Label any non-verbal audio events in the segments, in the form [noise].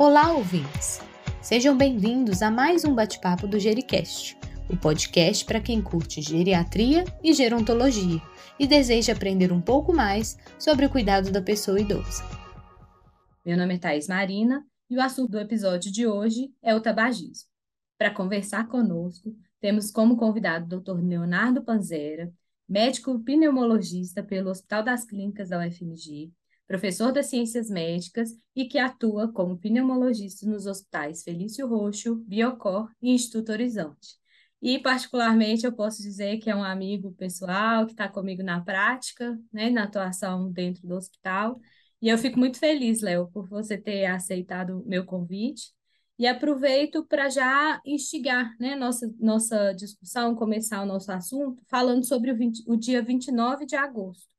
Olá, ouvintes! Sejam bem-vindos a mais um bate-papo do Gericast, o podcast para quem curte geriatria e gerontologia e deseja aprender um pouco mais sobre o cuidado da pessoa idosa. Meu nome é Thais Marina e o assunto do episódio de hoje é o tabagismo. Para conversar conosco, temos como convidado o Dr. Leonardo Panzera, médico pneumologista pelo Hospital das Clínicas da UFMG, professor das Ciências Médicas e que atua como pneumologista nos hospitais Felício Roxo, Biocor e Instituto Horizonte. E, particularmente, eu posso dizer que é um amigo pessoal que está comigo na prática, né, na atuação dentro do hospital. E eu fico muito feliz, Léo, por você ter aceitado meu convite. E aproveito para já instigar né, nossa, nossa discussão, começar o nosso assunto, falando sobre o, 20, o dia 29 de agosto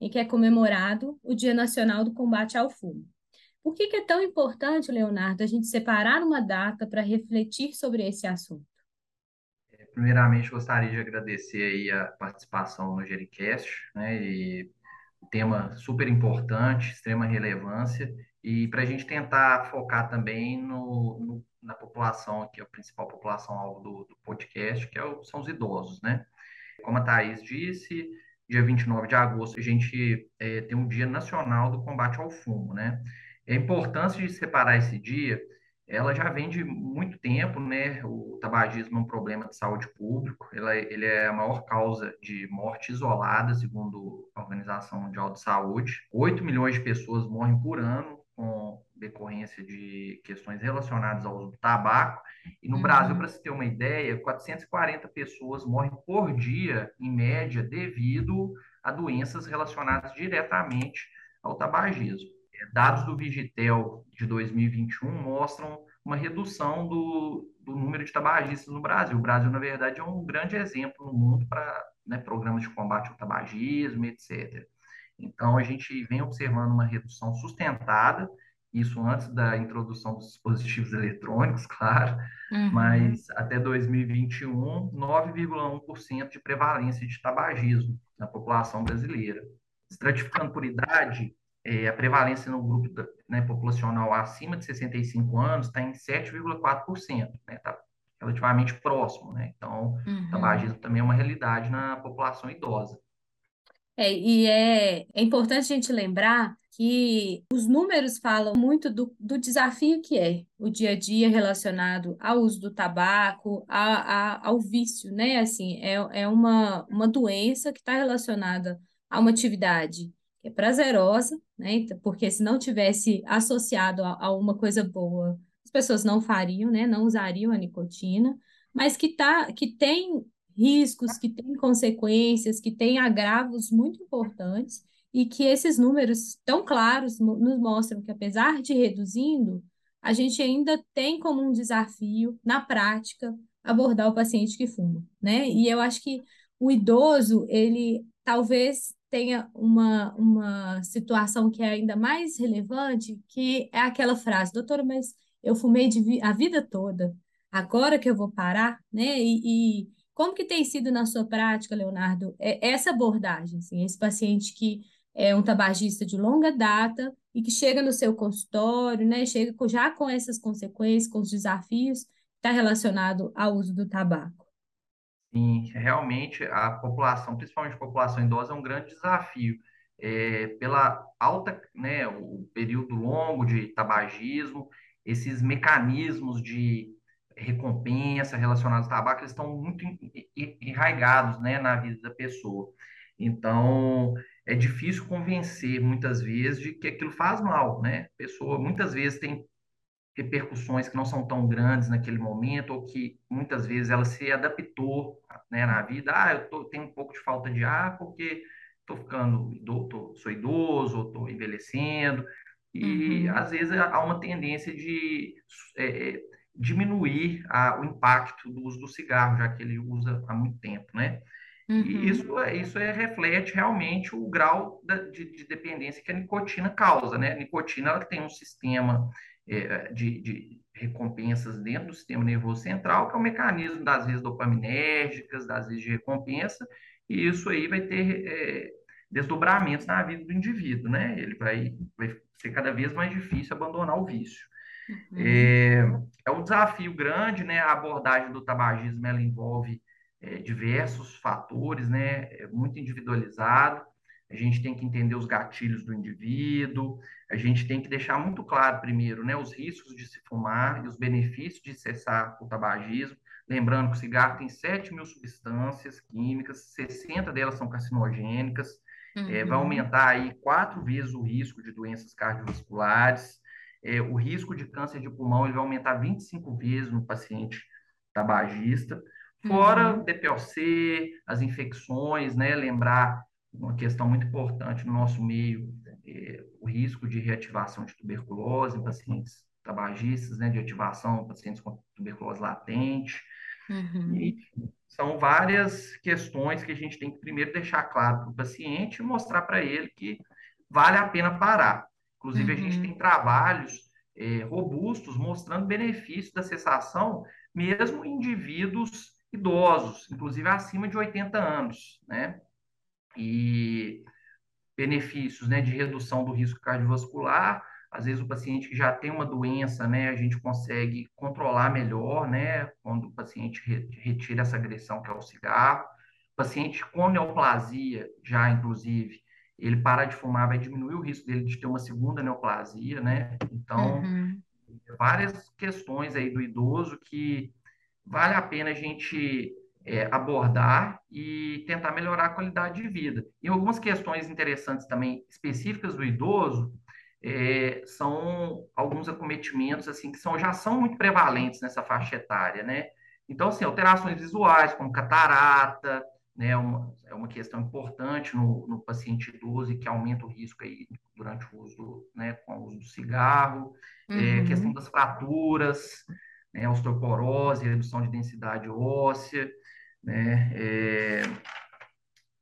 em que é comemorado o Dia Nacional do Combate ao Fumo. Por que, que é tão importante, Leonardo, a gente separar uma data para refletir sobre esse assunto? É, primeiramente, gostaria de agradecer a participação no Gericast, né, e tema super importante, extrema relevância, e para a gente tentar focar também no, no, na população, que é a principal população alvo do, do podcast, que é o, são os idosos, né? Como a Thais disse, dia 29 de agosto, a gente é, tem um Dia Nacional do Combate ao Fumo, né? A importância de separar esse dia, ela já vem de muito tempo, né? O tabagismo é um problema de saúde público, ele é, ele é a maior causa de morte isolada, segundo a Organização Mundial de Saúde. 8 milhões de pessoas morrem por ano com decorrência de questões relacionadas ao uso do tabaco. E no uhum. Brasil, para se ter uma ideia, 440 pessoas morrem por dia, em média, devido a doenças relacionadas diretamente ao tabagismo. É, dados do Vigitel de 2021 mostram uma redução do, do número de tabagistas no Brasil. O Brasil, na verdade, é um grande exemplo no mundo para né, programas de combate ao tabagismo, etc. Então, a gente vem observando uma redução sustentada, isso antes da introdução dos dispositivos eletrônicos, claro, uhum. mas até 2021, 9,1% de prevalência de tabagismo na população brasileira. Estratificando por idade, é, a prevalência no grupo da, né, populacional acima de 65 anos está em 7,4%, né, está relativamente próximo. Né? Então, uhum. tabagismo também é uma realidade na população idosa. É, e é, é importante a gente lembrar que os números falam muito do, do desafio que é o dia a dia relacionado ao uso do tabaco, a, a, ao vício, né? Assim, é, é uma, uma doença que está relacionada a uma atividade que é prazerosa, né? Então, porque se não tivesse associado a, a uma coisa boa, as pessoas não fariam, né? Não usariam a nicotina, mas que, tá, que tem riscos, que têm consequências, que têm agravos muito importantes e que esses números tão claros nos mostram que, apesar de reduzindo, a gente ainda tem como um desafio, na prática, abordar o paciente que fuma, né? E eu acho que o idoso, ele talvez tenha uma, uma situação que é ainda mais relevante, que é aquela frase, doutora, mas eu fumei vi a vida toda, agora que eu vou parar, né? E, e como que tem sido na sua prática, Leonardo, é, essa abordagem, assim, esse paciente que é um tabagista de longa data e que chega no seu consultório, né, chega já com essas consequências, com os desafios, está relacionado ao uso do tabaco? Sim, realmente a população, principalmente a população idosa, é um grande desafio. É, pela alta, né, o período longo de tabagismo, esses mecanismos de recompensa relacionados ao tabaco, eles estão muito enraigados né, na vida da pessoa. Então, é difícil convencer, muitas vezes, de que aquilo faz mal, né? A pessoa, muitas vezes, tem repercussões que não são tão grandes naquele momento, ou que, muitas vezes, ela se adaptou né, na vida. Ah, eu tô, tenho um pouco de falta de ar porque estou ficando, tô, sou idoso, ou estou envelhecendo. E, uhum. às vezes, há uma tendência de... É, é diminuir a, o impacto do uso do cigarro, já que ele usa há muito tempo, né? Uhum. E isso, é, isso é, reflete realmente o grau da, de, de, dependência que a nicotina causa, né? A nicotina ela tem um sistema é, de, de, recompensas dentro do sistema nervoso central, que é o um mecanismo das vezes dopaminérgicas, das vezes de recompensa, e isso aí vai ter é, desdobramentos na vida do indivíduo, né? Ele vai, vai ser cada vez mais difícil abandonar o vício. Uhum. É, é um desafio grande, né? A abordagem do tabagismo, ela envolve é, diversos fatores, né? É muito individualizado. A gente tem que entender os gatilhos do indivíduo, a gente tem que deixar muito claro, primeiro, né, os riscos de se fumar e os benefícios de cessar o tabagismo. Lembrando que o cigarro tem 7 mil substâncias químicas, 60 delas são carcinogênicas, uhum. é, vai aumentar aí quatro vezes o risco de doenças cardiovasculares, é, o risco de câncer de pulmão ele vai aumentar 25 vezes no paciente tabagista, fora uhum. DPOC, as infecções, né, lembrar uma questão muito importante no nosso meio, é, o risco de reativação de tuberculose em pacientes tabagistas, né, de ativação em pacientes com tuberculose latente. Uhum. E são várias questões que a gente tem que primeiro deixar claro para o paciente e mostrar para ele que vale a pena parar. Inclusive, uhum. a gente uhum. tem trabalhos é, robustos mostrando benefícios da cessação, mesmo em indivíduos idosos, inclusive acima de 80 anos, né? e benefícios né, de redução do risco cardiovascular. Às vezes o paciente que já tem uma doença, né, a gente consegue controlar melhor, né, quando o paciente retira essa agressão que é o cigarro. Paciente com neoplasia, já inclusive, ele parar de fumar vai diminuir o risco dele de ter uma segunda neoplasia, né? Então, uhum. várias questões aí do idoso que vale a pena a gente é, abordar e tentar melhorar a qualidade de vida. E algumas questões interessantes também específicas do idoso é, são alguns acometimentos assim que são já são muito prevalentes nessa faixa etária, né? Então, assim, alterações visuais como catarata, né, é uma, é uma questão importante no, no paciente idoso e que aumenta o risco aí durante o uso, né, com o uso do cigarro, é, uhum. é, questão das fraturas, né, osteoporose, redução de densidade óssea, né? É,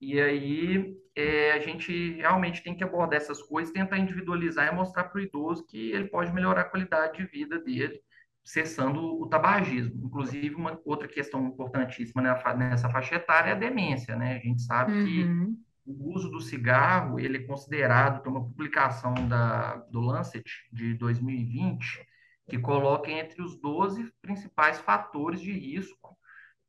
e aí é, a gente realmente tem que abordar essas coisas, tentar individualizar e mostrar para o idoso que ele pode melhorar a qualidade de vida dele, cessando o tabagismo. Inclusive, uma outra questão importantíssima nessa faixa etária é a demência, né? A gente sabe uhum. que o uso do cigarro, ele é considerado, tem uma publicação da, do Lancet de 2020, que coloca entre os 12 principais fatores de risco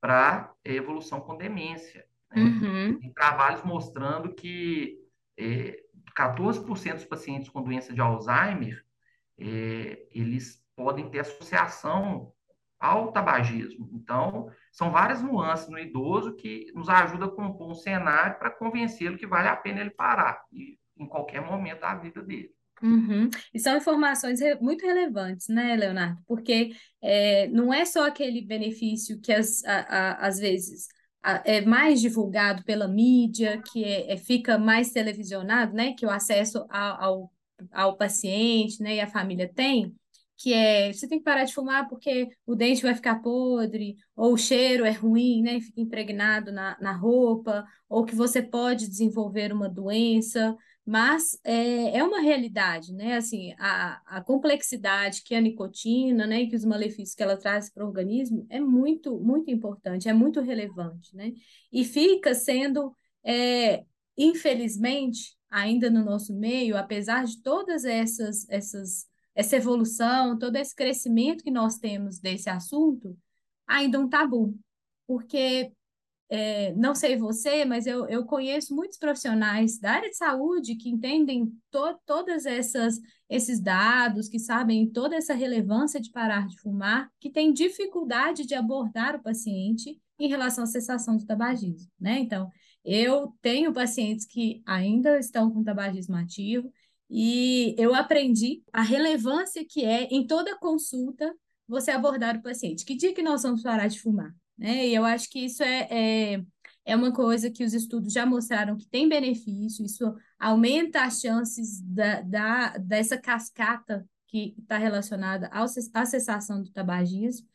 para evolução com demência. Né? Uhum. Tem trabalhos mostrando que é, 14% dos pacientes com doença de Alzheimer, é, eles podem ter associação ao tabagismo. Então, são várias nuances no idoso que nos ajuda a compor um cenário para convencê-lo que vale a pena ele parar, e, em qualquer momento da vida dele. Uhum. E são informações muito relevantes, né, Leonardo? Porque é, não é só aquele benefício que as, a, a, às vezes a, é mais divulgado pela mídia, que é, é, fica mais televisionado, né? Que o acesso ao, ao, ao paciente né, e a família tem, que é você tem que parar de fumar porque o dente vai ficar podre, ou o cheiro é ruim, né? Fica impregnado na, na roupa, ou que você pode desenvolver uma doença mas é, é uma realidade, né? Assim, a, a complexidade que a nicotina, né, e que os malefícios que ela traz para o organismo é muito, muito importante, é muito relevante, né? E fica sendo, é, infelizmente, ainda no nosso meio, apesar de todas essas, essas, essa evolução, todo esse crescimento que nós temos desse assunto, ainda um tabu, porque é, não sei você, mas eu, eu conheço muitos profissionais da área de saúde que entendem to, todas essas esses dados, que sabem toda essa relevância de parar de fumar, que têm dificuldade de abordar o paciente em relação à cessação do tabagismo, né? Então, eu tenho pacientes que ainda estão com tabagismo ativo e eu aprendi a relevância que é em toda consulta você abordar o paciente. Que dia que nós vamos parar de fumar? Né? E eu acho que isso é, é, é uma coisa que os estudos já mostraram que tem benefício, isso aumenta as chances da, da, dessa cascata que está relacionada à cessação do tabagismo.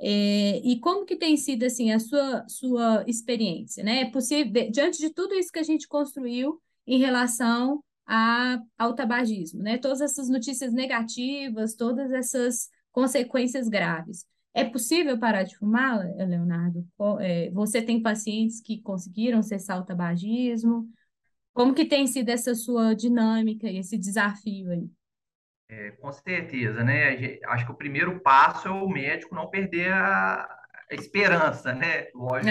É, e como que tem sido assim a sua, sua experiência? Né? É possível, diante de tudo isso que a gente construiu em relação a, ao tabagismo, né? todas essas notícias negativas, todas essas consequências graves. É possível parar de fumar, Leonardo? É, você tem pacientes que conseguiram cessar o tabagismo? Como que tem sido essa sua dinâmica e esse desafio aí? É, com certeza, né? Acho que o primeiro passo é o médico não perder a, a esperança, né? Lógico,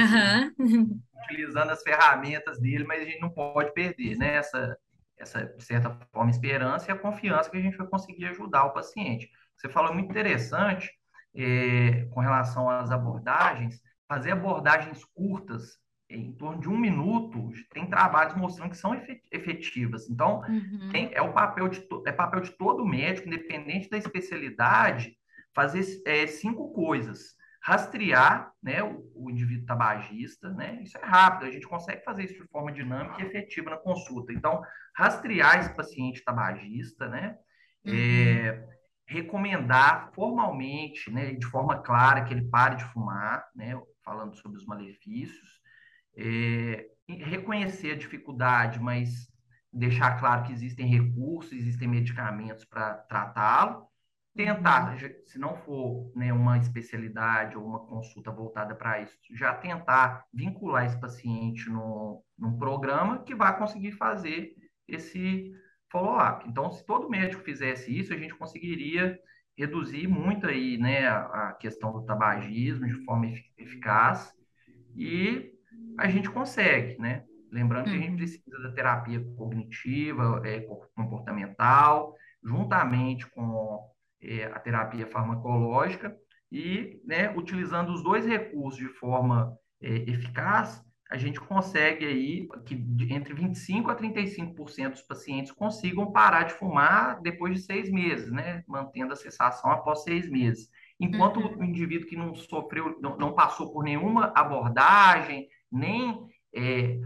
uhum. utilizando as ferramentas dele, mas a gente não pode perder, né? Essa, essa, de certa forma, esperança e a confiança que a gente vai conseguir ajudar o paciente. Você falou muito interessante é, com relação às abordagens, fazer abordagens curtas, em torno de um minuto, tem trabalhos mostrando que são efetivas. Então, uhum. tem, é o papel de, é papel de todo médico, independente da especialidade, fazer é, cinco coisas. Rastrear né, o, o, indivíduo tabagista, né? Isso é rápido, a gente consegue fazer isso de forma dinâmica e efetiva na consulta. Então, rastrear esse paciente tabagista, né? Uhum. É, recomendar formalmente, né, de forma clara, que ele pare de fumar, né, falando sobre os malefícios, é, reconhecer a dificuldade, mas deixar claro que existem recursos, existem medicamentos para tratá-lo, tentar, uhum. se não for né, uma especialidade ou uma consulta voltada para isso, já tentar vincular esse paciente no, num programa que vai conseguir fazer esse follow-up. Então, se todo médico fizesse isso, a gente conseguiria reduzir muito aí, né, a, a questão do tabagismo de forma eficaz e a gente consegue, né? Lembrando que a gente uhum. precisa da terapia cognitiva, é, comportamental, juntamente com é, a terapia farmacológica e, né, utilizando os dois recursos de forma é, eficaz, a gente consegue aí que entre 25% a 35% dos pacientes consigam parar de fumar depois de seis meses, né? Mantendo a cessação após seis meses. Enquanto uhum. o indivíduo que não sofreu, não, não, passou por nenhuma abordagem, nem é,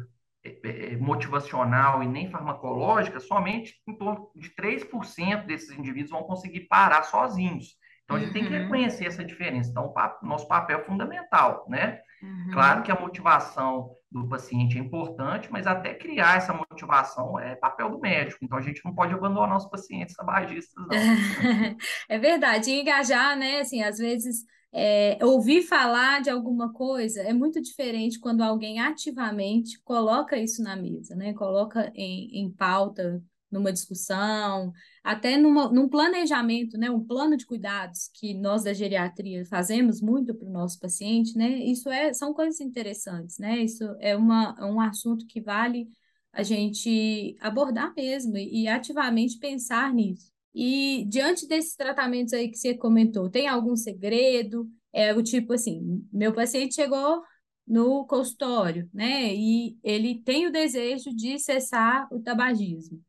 motivacional e nem farmacológica, somente em torno de 3% desses indivíduos vão conseguir parar sozinhos. Então, a gente uhum. tem que uhum. reconhecer essa diferença. Então, o nosso papel é fundamental, né? Uhum. Claro que a motivação do paciente é importante, mas até criar essa motivação é papel do médico. Então a gente não pode abandonar os pacientes tabagistas, não. [laughs] é verdade. E engajar, né? Assim, às vezes é, ouvir falar de alguma coisa é muito diferente quando alguém ativamente coloca isso na mesa, né? Coloca em, em pauta numa discussão, até numa, num planejamento, né, um plano de cuidados que nós da geriatria fazemos muito para o nosso paciente, né, isso é, são coisas interessantes, né, isso é uma, um assunto que vale a gente abordar mesmo e, e ativamente pensar nisso. E diante desses tratamentos aí que você comentou, tem algum segredo? É o tipo assim, meu paciente chegou no consultório, né? E ele tem o desejo de cessar o tabagismo.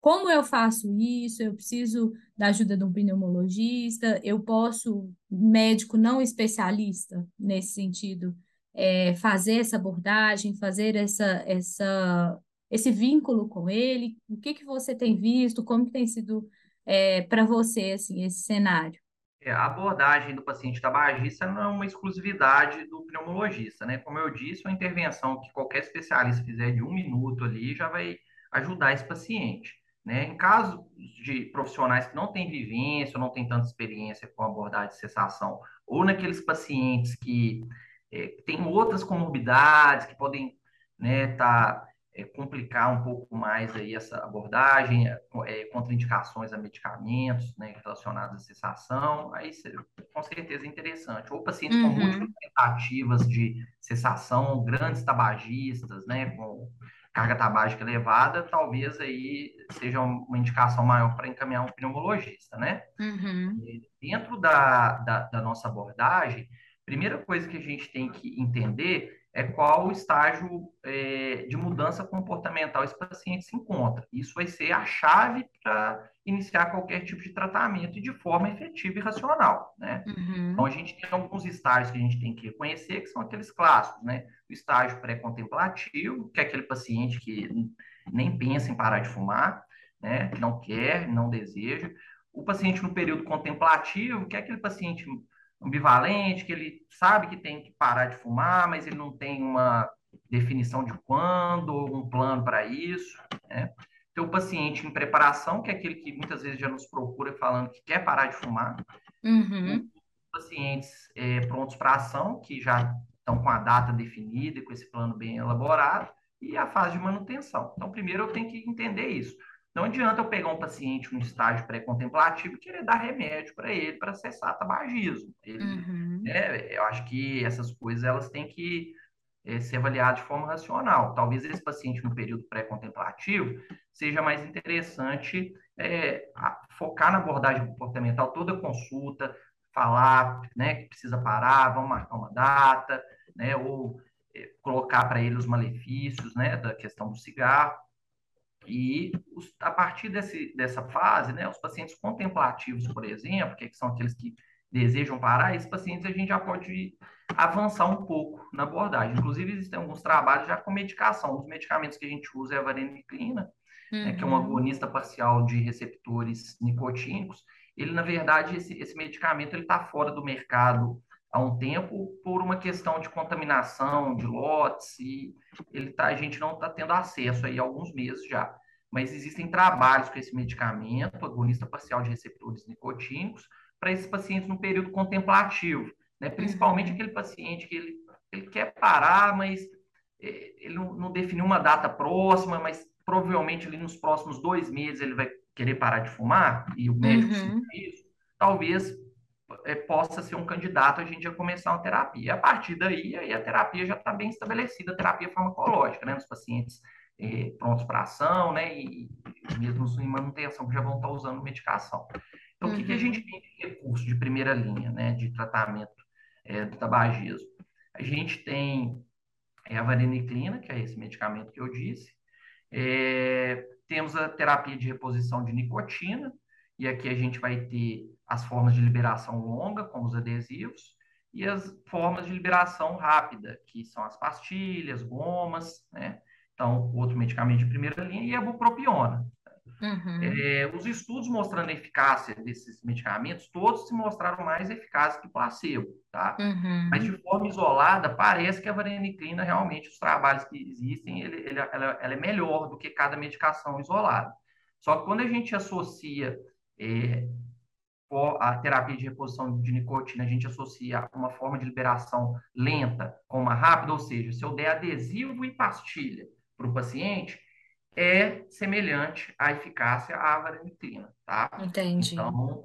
Como eu faço isso? Eu preciso da ajuda de um pneumologista? Eu posso, médico não especialista nesse sentido, é, fazer essa abordagem, fazer essa, essa, esse vínculo com ele? O que, que você tem visto? Como tem sido é, para você assim, esse cenário? É, a abordagem do paciente tabagista não é uma exclusividade do pneumologista, né? Como eu disse, uma intervenção que qualquer especialista fizer de um minuto ali já vai ajudar esse paciente. Né? Em caso de profissionais que não têm vivência, não têm tanta experiência com abordagem de cessação, ou naqueles pacientes que é, têm outras comorbidades que podem né, tá, é, complicar um pouco mais aí essa abordagem, é, contraindicações a medicamentos né, relacionados à cessação, aí com certeza é interessante. Ou pacientes uhum. com múltiplas tentativas de cessação, grandes tabagistas, né, com carga tabágica elevada, talvez aí seja uma indicação maior para encaminhar um pneumologista, né? Uhum. Dentro da, da, da, nossa abordagem, primeira coisa que a gente tem que entender é qual o estágio é, de mudança comportamental esse paciente se encontra. Isso vai ser a chave para iniciar qualquer tipo de tratamento de forma efetiva e racional, né? Uhum. Então, a gente tem alguns estágios que a gente tem que reconhecer, que são aqueles clássicos, né? O estágio pré-contemplativo, que é aquele paciente que nem pensa em parar de fumar, né? Que não quer, não deseja. O paciente no período contemplativo, que é aquele paciente ambivalente, que ele sabe que tem que parar de fumar, mas ele não tem uma definição de quando, um plano para isso, né? Tem o paciente em preparação, que é aquele que muitas vezes já nos procura falando que quer parar de fumar. Uhum. Pacientes é, prontos para ação, que já estão com a data definida e com esse plano bem elaborado, e a fase de manutenção. Então, primeiro eu tenho que entender isso. Não adianta eu pegar um paciente no estágio pré-contemplativo e querer dar remédio para ele para cessar tabagismo. Ele, uhum. né, eu acho que essas coisas elas têm que é, ser avaliadas de forma racional. Talvez esse paciente no período pré-contemplativo seja mais interessante é, focar na abordagem comportamental toda a consulta, falar né, que precisa parar, vamos marcar uma data, né, ou é, colocar para ele os malefícios né, da questão do cigarro. E os, a partir desse, dessa fase, né, os pacientes contemplativos, por exemplo, que são aqueles que desejam parar, esses pacientes a gente já pode avançar um pouco na abordagem. Inclusive, existem alguns trabalhos já com medicação. Um dos medicamentos que a gente usa é a vareniclina, uhum. né, que é um uhum. agonista parcial de receptores nicotínicos. Ele, na verdade, esse, esse medicamento está fora do mercado há um tempo por uma questão de contaminação de lotes e ele tá, a gente não está tendo acesso aí há alguns meses já. Mas existem trabalhos com esse medicamento, agonista parcial de receptores nicotínicos, para esses pacientes no período contemplativo, né? principalmente uhum. aquele paciente que ele, ele quer parar, mas eh, ele não, não definiu uma data próxima, mas provavelmente ali nos próximos dois meses ele vai querer parar de fumar, e o médico uhum. isso, talvez é, possa ser um candidato a gente a começar uma terapia. A partir daí, aí a terapia já está bem estabelecida, a terapia farmacológica, né, nos pacientes é, prontos para ação, né, e, e mesmo em manutenção, que já vão estar tá usando medicação. Então, uhum. o que, que, a gente uhum. tem de recurso de primeira linha, né, de tratamento é, do tabagismo? A gente tem é, a vareniclina, que é esse medicamento que eu disse, é, temos a terapia de reposição de nicotina, e aqui a gente vai ter as formas de liberação longa, como os adesivos, e as formas de liberação rápida, que são as pastilhas, gomas, né? Então, outro medicamento de primeira linha e a bupropiona. Uhum. É, os estudos mostrando a eficácia desses medicamentos, todos se mostraram mais eficazes que o placebo, tá? Uhum. Mas de forma isolada, parece que a vareniclina, realmente, os trabalhos que existem, ele, ele, ela, ela, é melhor do que cada medicação isolada. Só que quando a gente associa é, a terapia de reposição de nicotina, a gente associa uma forma de liberação lenta com uma rápida, ou seja, se eu der adesivo e pastilha para o paciente, é semelhante à eficácia à vareniclina, tá? Entendi. Então,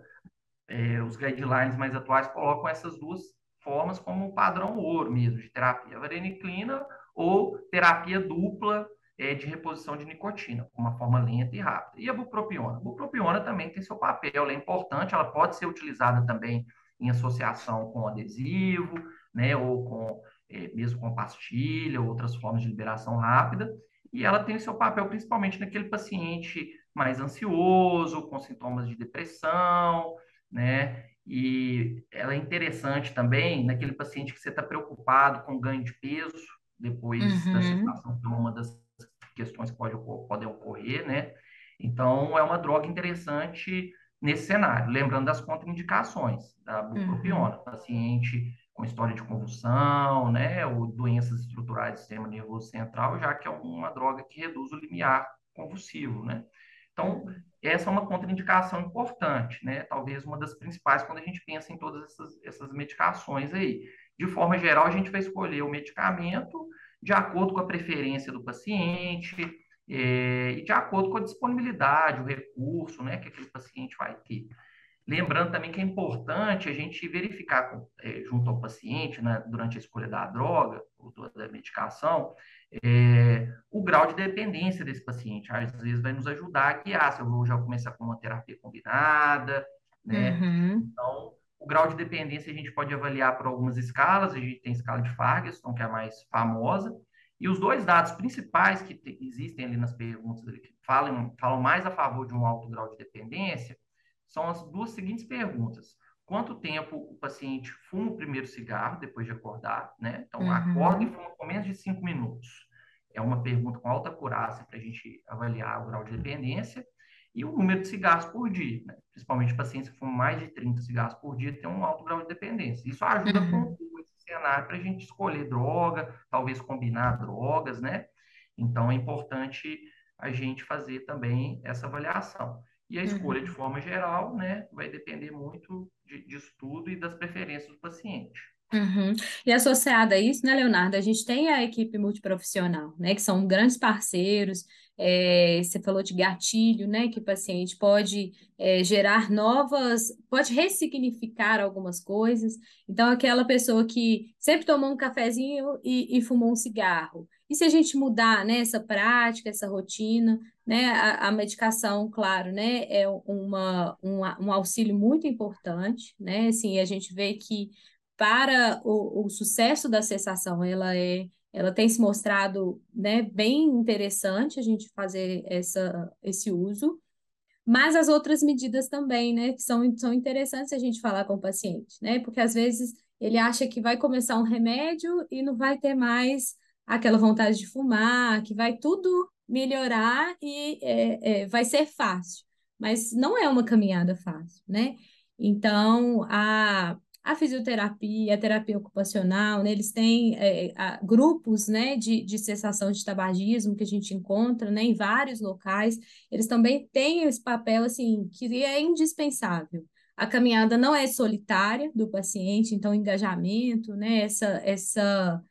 é, os guidelines mais atuais colocam essas duas formas como padrão ouro mesmo, de terapia vareniclina ou terapia dupla de reposição de nicotina, uma forma lenta e rápida. E a bupropiona? A bupropiona também tem seu papel, ela é importante, ela pode ser utilizada também em associação com adesivo, né, ou com, é, mesmo com pastilha, outras formas de liberação rápida, e ela tem seu papel principalmente naquele paciente mais ansioso, com sintomas de depressão, né? E ela é interessante também naquele paciente que você está preocupado com ganho de peso depois uhum. da situação, que é uma das questões que pode, podem ocorrer, né? Então, é uma droga interessante nesse cenário. Lembrando das contraindicações da bupropiona. Uhum. Paciente com história de convulsão, né, ou doenças estruturais do sistema nervoso central, já que é uma droga que reduz o limiar convulsivo, né? Então, essa é uma contraindicação importante, né? Talvez uma das principais quando a gente pensa em todas essas, essas medicações aí. De forma geral, a gente vai escolher o medicamento de acordo com a preferência do paciente é, e de acordo com a disponibilidade, o recurso, né, que aquele paciente vai ter. Lembrando também que é importante a gente verificar é, junto ao paciente, né, durante a escolha da droga ou da medicação, é, o grau de dependência desse paciente. Às vezes vai nos ajudar a guiar se eu vou já começar com uma terapia combinada, né? Uhum. Então, o grau de dependência a gente pode avaliar por algumas escalas. A gente tem a escala de Ferguson, que é a mais famosa, e os dois dados principais que existem ali nas perguntas que falam, falam mais a favor de um alto grau de dependência são as duas seguintes perguntas. Quanto tempo o paciente fuma o primeiro cigarro depois de acordar, né? Então, uhum. acorda e fuma com menos de cinco minutos. É uma pergunta com alta acurácia para a gente avaliar o grau de dependência. E o número de cigarros por dia, né? principalmente pacientes que fumam mais de 30 cigarros por dia, tem um alto grau de dependência. Isso ajuda uhum. a compor esse cenário para a gente escolher droga, talvez combinar drogas, né? Então, é importante a gente fazer também essa avaliação. E a escolha, uhum. de forma geral, né, vai depender muito de, disso tudo e das preferências do paciente. Uhum. E associada a isso, né, Leonardo, a gente tem a equipe multiprofissional, né, que são grandes parceiros, é, você falou de gatilho, né? Que o paciente pode é, gerar novas, pode ressignificar algumas coisas. Então, aquela pessoa que sempre tomou um cafezinho e, e fumou um cigarro. E se a gente mudar, né, essa prática, essa rotina, né, a, a medicação, claro, né, é uma, um, um auxílio muito importante, né, assim, a gente vê que para o, o sucesso da cessação, ela é ela tem se mostrado né, bem interessante a gente fazer essa, esse uso, mas as outras medidas também, né, que são, são interessantes a gente falar com o paciente, né, porque às vezes ele acha que vai começar um remédio e não vai ter mais aquela vontade de fumar, que vai tudo melhorar e é, é, vai ser fácil, mas não é uma caminhada fácil, né? Então, a, a fisioterapia, a terapia ocupacional, né, eles têm é, a, grupos né, de, de cessação de tabagismo que a gente encontra né, em vários locais, eles também têm esse papel assim, que é indispensável. A caminhada não é solitária do paciente, então engajamento, né, essa, essa,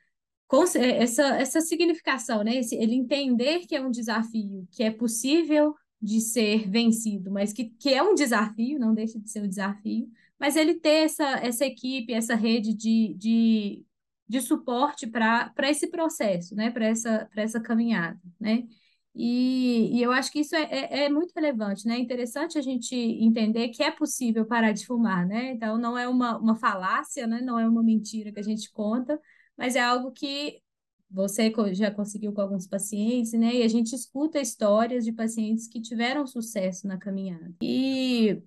essa, essa significação, né, esse, ele entender que é um desafio, que é possível de ser vencido, mas que, que é um desafio, não deixa de ser um desafio, mas ele ter essa, essa equipe, essa rede de, de, de suporte para esse processo, né? para essa, essa caminhada. Né? E, e eu acho que isso é, é, é, muito relevante, né? É interessante a gente entender que é possível parar de fumar, né? Então, não é uma, uma falácia, né? Não é uma mentira que a gente conta, mas é algo que você já conseguiu com alguns pacientes, né? E a gente escuta histórias de pacientes que tiveram sucesso na caminhada. E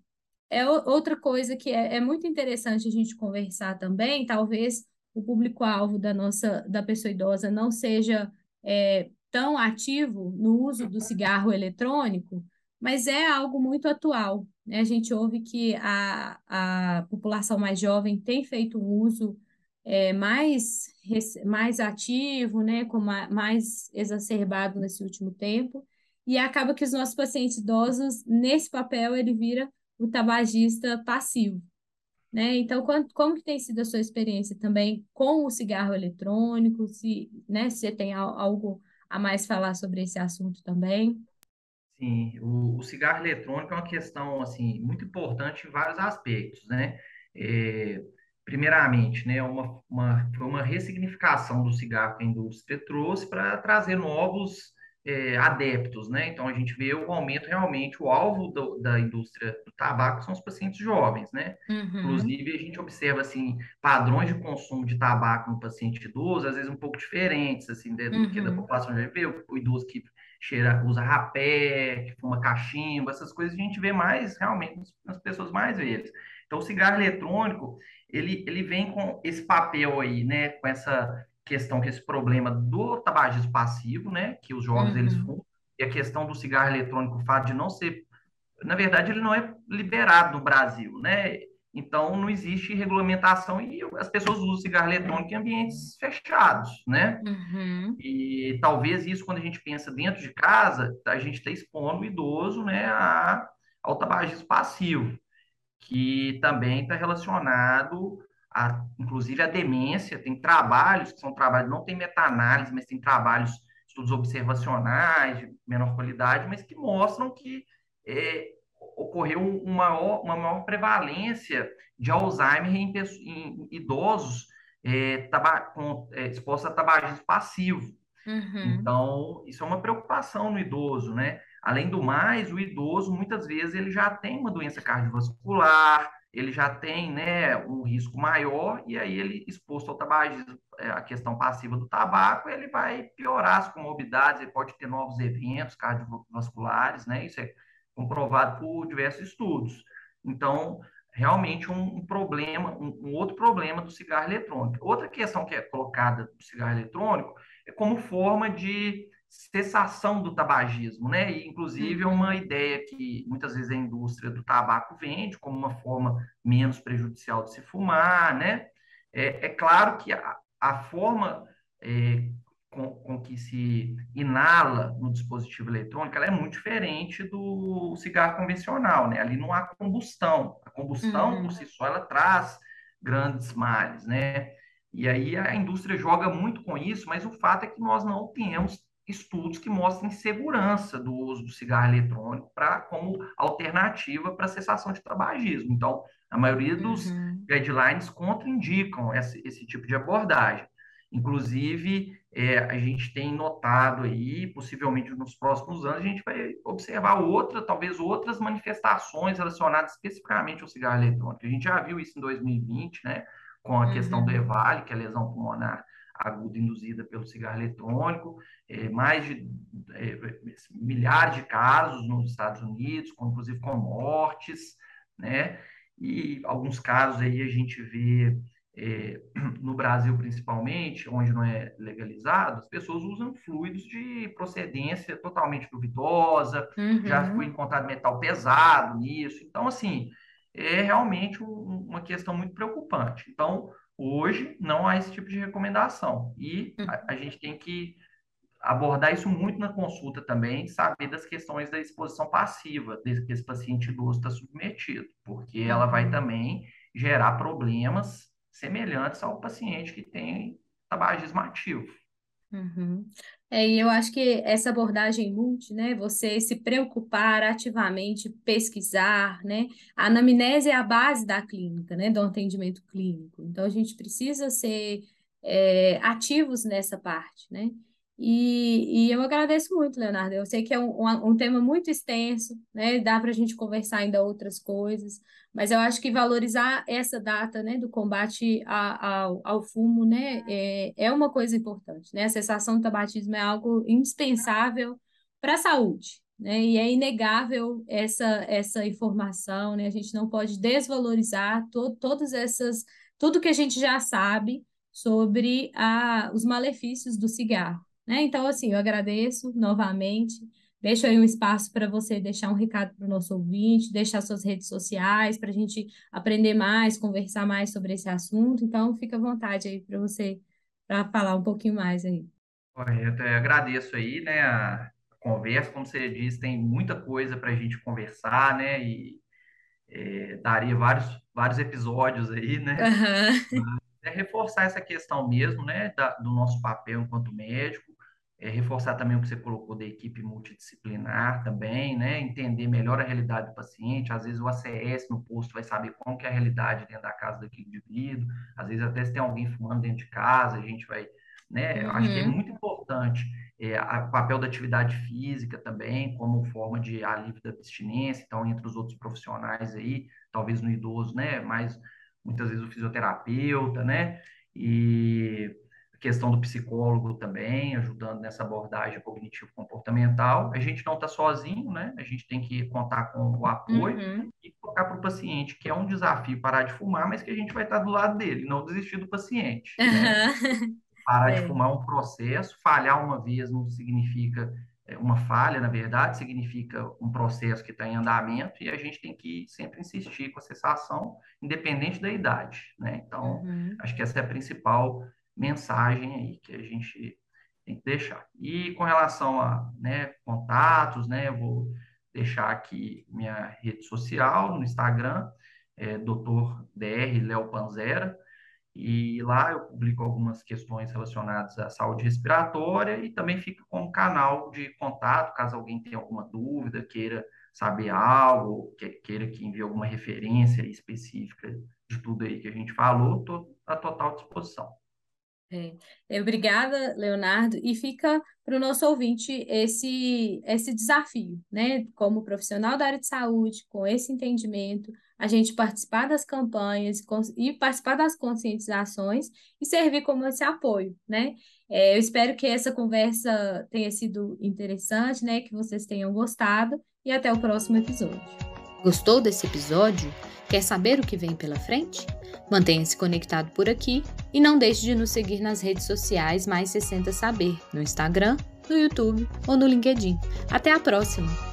é outra coisa que é, é muito interessante a gente conversar também, talvez o público-alvo da nossa da pessoa idosa não seja é, tão ativo no uso do cigarro eletrônico, mas é algo muito atual. Né? A gente ouve que a, a população mais jovem tem feito um uso é, mais, mais ativo, né? Com mais exacerbado nesse último tempo, e acaba que os nossos pacientes idosos, nesse papel, ele vira o tabagista passivo. Né? Então, como, que tem sido a sua experiência também com o cigarro eletrônico? Se, né, se você tem algo a mais falar sobre esse assunto também? Sim, o, o cigarro eletrônico é uma questão assim muito importante em vários aspectos, né? É, primeiramente, né, uma, uma, foi uma ressignificação do cigarro que a indústria trouxe para trazer novos é, adeptos, né? Então a gente vê o aumento realmente, o alvo do, da indústria do tabaco são os pacientes jovens, né? Uhum. Inclusive a gente observa assim padrões de consumo de tabaco no paciente idoso, às vezes um pouco diferentes assim do uhum. que da uhum. população já vê o idoso que cheira, usa rapé, que fuma cachimbo, essas coisas a gente vê mais realmente nas pessoas mais velhas. Então o cigarro eletrônico ele, ele vem com esse papel aí, né? Com essa questão que esse problema do tabagismo passivo, né, que os jovens uhum. eles fumam, e a questão do cigarro eletrônico, o fato de não ser, na verdade, ele não é liberado no Brasil, né? Então não existe regulamentação e as pessoas usam cigarro eletrônico em ambientes fechados, né? Uhum. E talvez isso, quando a gente pensa dentro de casa, a gente está expondo o idoso, né, a, ao tabagismo passivo, que também está relacionado a, inclusive a demência, tem trabalhos que são trabalhos, não tem meta-análise, mas tem trabalhos, estudos observacionais de menor qualidade, mas que mostram que é, ocorreu uma maior, uma maior prevalência de Alzheimer em, em idosos é, taba, com, é, expostos a tabagismo passivo. Uhum. Então, isso é uma preocupação no idoso, né? Além do mais, o idoso, muitas vezes, ele já tem uma doença cardiovascular, ele já tem né, um risco maior, e aí ele exposto ao tabagismo, é, a questão passiva do tabaco, ele vai piorar as comorbidades, ele pode ter novos eventos cardiovasculares, né? Isso é comprovado por diversos estudos. Então, realmente um, um problema, um, um, outro problema do cigarro eletrônico. Outra questão que é colocada do cigarro eletrônico é como forma de cessação do tabagismo, né? E, inclusive, é uma uhum. ideia que muitas vezes a indústria do tabaco vende como uma forma menos prejudicial de se fumar, né? É, é claro que a, a forma é, com, com, que se inala no dispositivo eletrônico ela é muito diferente do cigarro convencional, né? Ali não há combustão. A combustão, uhum. por si só, ela traz grandes males, né? E aí a indústria joga muito com isso, mas o fato é que nós não temos estudos que mostrem segurança do uso do cigarro eletrônico para como alternativa para a cessação de tabagismo. Então, a maioria dos uhum. guidelines contraindicam esse, esse tipo de abordagem. Inclusive, é, a gente tem notado aí, possivelmente nos próximos anos, a gente vai observar outra, talvez outras manifestações relacionadas especificamente ao cigarro eletrônico. A gente já viu isso em 2020, né, com a uhum. questão do EVALE, que é a lesão pulmonar aguda induzida pelo cigarro eletrônico, é, mais de é, milhares de casos nos Estados Unidos, com, inclusive com mortes, né, e alguns casos aí a gente vê é, [clears throat] no Brasil principalmente, onde não é legalizado, as pessoas usam fluidos de procedência totalmente duvidosa, uhum. já foi encontrado metal pesado nisso. Então, assim, é realmente um, uma questão muito preocupante. Então, hoje não há esse tipo de recomendação. E a, a gente tem que abordar isso muito na consulta também, saber das questões da exposição passiva desde que esse paciente idoso está submetido, porque ela vai uhum. também gerar problemas semelhantes ao paciente que tem tabagismo ativo. Uhum. É, e eu acho que essa abordagem multi, né, você se preocupar ativamente, pesquisar, né, a anamnese é a base da clínica, né, do atendimento clínico. Então, a gente precisa ser é, ativos nessa parte, né, e, e, eu agradeço muito, Leonardo. Eu sei que é um, um, tema muito extenso, né? Dá para a gente conversar ainda outras coisas, mas eu acho que valorizar essa data, né, do combate a, ao, ao fumo, né, é, é uma coisa importante, né? A cessação do tabagismo é algo indispensável para a saúde, né? E é inegável essa essa informação, né? A gente não pode desvalorizar to, todas essas tudo que a gente já sabe sobre a, os malefícios do cigarro. Né? Então, assim, eu agradeço novamente. Deixo aí um espaço para você deixar um recado para o nosso ouvinte, deixar suas redes sociais para a gente aprender mais, conversar mais sobre esse assunto. Então, fica à vontade aí para você para falar um pouquinho mais aí. Correto, eu agradeço aí, né, a conversa, como você disse, tem muita coisa para a gente conversar, né, e é, daria vários, vários episódios aí, né, uhum. é reforçar essa questão mesmo, né, da, do nosso papel enquanto médico, é, reforçar também o que você colocou da equipe multidisciplinar também, né? Entender melhor a realidade do paciente. Às vezes o ACS no posto vai saber como que é a realidade dentro da casa daquele indivíduo. Às vezes até se tem alguém fumando dentro de casa, a gente vai, né? Uhum. Acho que é uhum. muito importante é, o papel da atividade física também, como forma de alívio da abstinência. Então, entre os outros profissionais aí, talvez no idoso, né? Mas muitas vezes o fisioterapeuta, né? E questão do psicólogo também, ajudando nessa abordagem cognitivo-comportamental. A gente não está sozinho, né? A gente tem que contar com o apoio uhum. e colocar para o paciente que é um desafio parar de fumar, mas que a gente vai estar do lado dele, não desistir do paciente. Né? [laughs] Parar é. de fumar é um processo, falhar uma vez não significa é, uma falha, na verdade, significa um processo que está em andamento e a gente tem que sempre insistir com a cessação, independente da idade, né? Então, uhum. acho que essa é a principal mensagem aí que a gente tem que deixar. E com relação a né, contatos, né, eu vou deixar aqui minha rede social no Instagram, é Dr. Dr. Léo Panzera, e lá eu publico algumas questões relacionadas à saúde respiratória e também fica como canal de contato, caso alguém tenha alguma dúvida, queira saber algo, queira que envie alguma referência específica de tudo aí que a gente falou, estou à total disposição. É. é. Obrigada, Leonardo. E fica para o nosso ouvinte esse, esse desafio, né? Como profissional da área de saúde, com esse entendimento, a gente participar das campanhas e participar das conscientizações e servir como esse apoio, né? É, eu espero que essa conversa tenha sido interessante, né? Que vocês tenham gostado e até o próximo episódio. Gostou desse episódio? Quer saber o que vem pela frente? Mantenha-se conectado por aqui e não deixe de nos seguir nas redes sociais Mais 60 Saber, no Instagram, no YouTube ou no LinkedIn. Até a próxima!